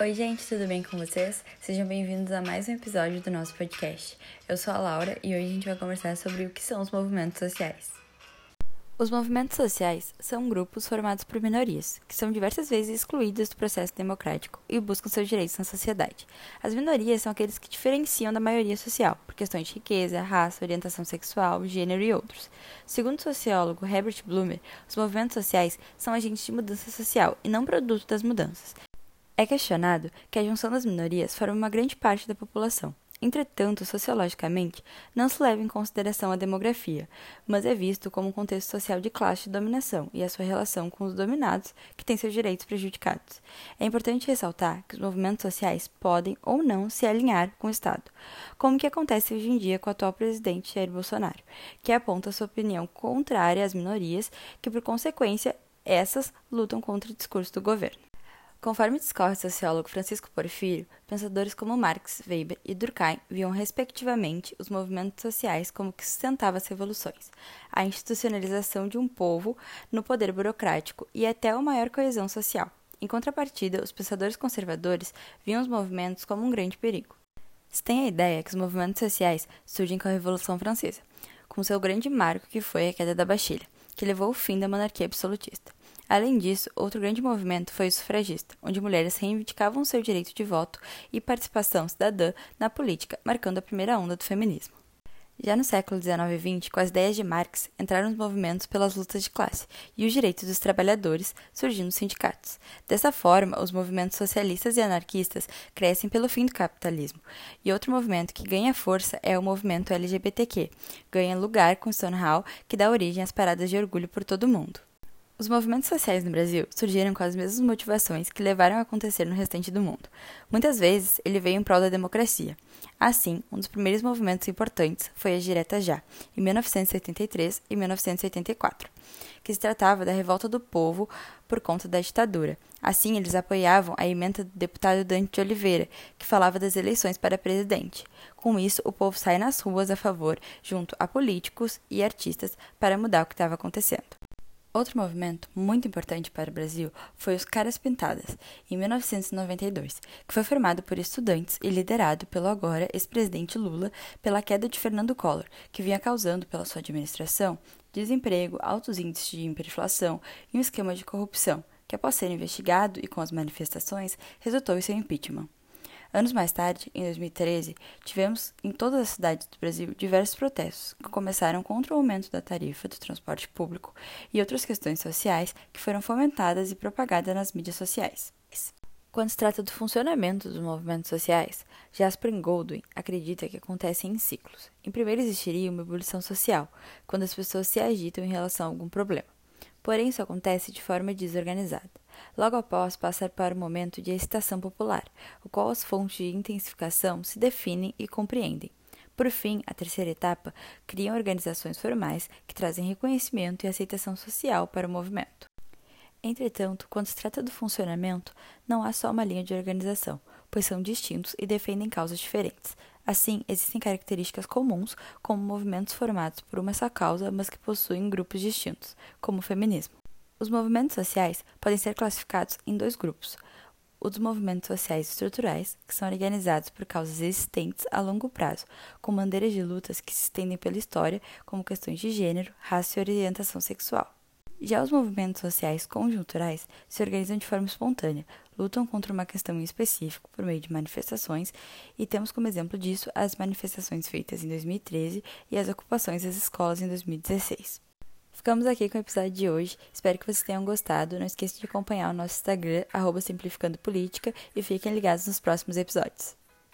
Oi, gente, tudo bem com vocês? Sejam bem-vindos a mais um episódio do nosso podcast. Eu sou a Laura e hoje a gente vai conversar sobre o que são os movimentos sociais. Os movimentos sociais são grupos formados por minorias, que são diversas vezes excluídas do processo democrático e buscam seus direitos na sociedade. As minorias são aqueles que diferenciam da maioria social, por questões de riqueza, raça, orientação sexual, gênero e outros. Segundo o sociólogo Herbert Blumer, os movimentos sociais são agentes de mudança social e não produto das mudanças. É questionado que a junção das minorias forma uma grande parte da população. Entretanto, sociologicamente, não se leva em consideração a demografia, mas é visto como um contexto social de classe de dominação e a sua relação com os dominados, que têm seus direitos prejudicados. É importante ressaltar que os movimentos sociais podem ou não se alinhar com o Estado, como que acontece hoje em dia com o atual presidente Jair Bolsonaro, que aponta sua opinião contrária às minorias, que por consequência essas lutam contra o discurso do governo. Conforme discorre o sociólogo Francisco Porfírio, pensadores como Marx, Weber e Durkheim viam respectivamente os movimentos sociais como que sustentavam as revoluções, a institucionalização de um povo no poder burocrático e até uma maior coesão social. Em contrapartida, os pensadores conservadores viam os movimentos como um grande perigo. Se tem a ideia que os movimentos sociais surgem com a Revolução Francesa, com seu grande marco que foi a queda da Bastilha, que levou ao fim da monarquia absolutista. Além disso, outro grande movimento foi o sufragista, onde mulheres reivindicavam seu direito de voto e participação cidadã na política, marcando a primeira onda do feminismo. Já no século XIX e XX, com as ideias de Marx, entraram os movimentos pelas lutas de classe e os direitos dos trabalhadores, surgindo os sindicatos. Dessa forma, os movimentos socialistas e anarquistas crescem pelo fim do capitalismo. E outro movimento que ganha força é o movimento LGBTQ, ganha lugar com Stonewall, que dá origem às paradas de orgulho por todo o mundo. Os movimentos sociais no Brasil surgiram com as mesmas motivações que levaram a acontecer no restante do mundo. Muitas vezes, ele veio em prol da democracia. Assim, um dos primeiros movimentos importantes foi a Direta Já, em 1973 e 1984, que se tratava da revolta do povo por conta da ditadura. Assim, eles apoiavam a emenda do deputado Dante de Oliveira, que falava das eleições para presidente. Com isso, o povo sai nas ruas a favor, junto a políticos e artistas, para mudar o que estava acontecendo. Outro movimento muito importante para o Brasil foi os Caras Pintadas, em 1992, que foi formado por estudantes e liderado pelo agora ex-presidente Lula pela queda de Fernando Collor, que vinha causando pela sua administração desemprego, altos índices de hiperinflação e um esquema de corrupção, que após ser investigado e com as manifestações, resultou em seu impeachment. Anos mais tarde, em 2013, tivemos em todas as cidades do Brasil diversos protestos que começaram contra o aumento da tarifa do transporte público e outras questões sociais que foram fomentadas e propagadas nas mídias sociais. Quando se trata do funcionamento dos movimentos sociais, Jasper Goldwyn acredita que acontecem em ciclos. Em primeiro existiria uma ebulição social, quando as pessoas se agitam em relação a algum problema. Porém, isso acontece de forma desorganizada. Logo após, passar para o momento de excitação popular, o qual as fontes de intensificação se definem e compreendem. Por fim, a terceira etapa criam organizações formais que trazem reconhecimento e aceitação social para o movimento. Entretanto, quando se trata do funcionamento, não há só uma linha de organização, pois são distintos e defendem causas diferentes. Assim, existem características comuns, como movimentos formados por uma só causa, mas que possuem grupos distintos, como o feminismo. Os movimentos sociais podem ser classificados em dois grupos: os movimentos sociais estruturais, que são organizados por causas existentes a longo prazo, com bandeiras de lutas que se estendem pela história, como questões de gênero, raça e orientação sexual. Já os movimentos sociais conjunturais se organizam de forma espontânea, lutam contra uma questão em específico por meio de manifestações, e temos como exemplo disso as manifestações feitas em 2013 e as ocupações das escolas em 2016. Ficamos aqui com o episódio de hoje. Espero que vocês tenham gostado. Não esqueça de acompanhar o nosso Instagram, Simplificando Política, e fiquem ligados nos próximos episódios.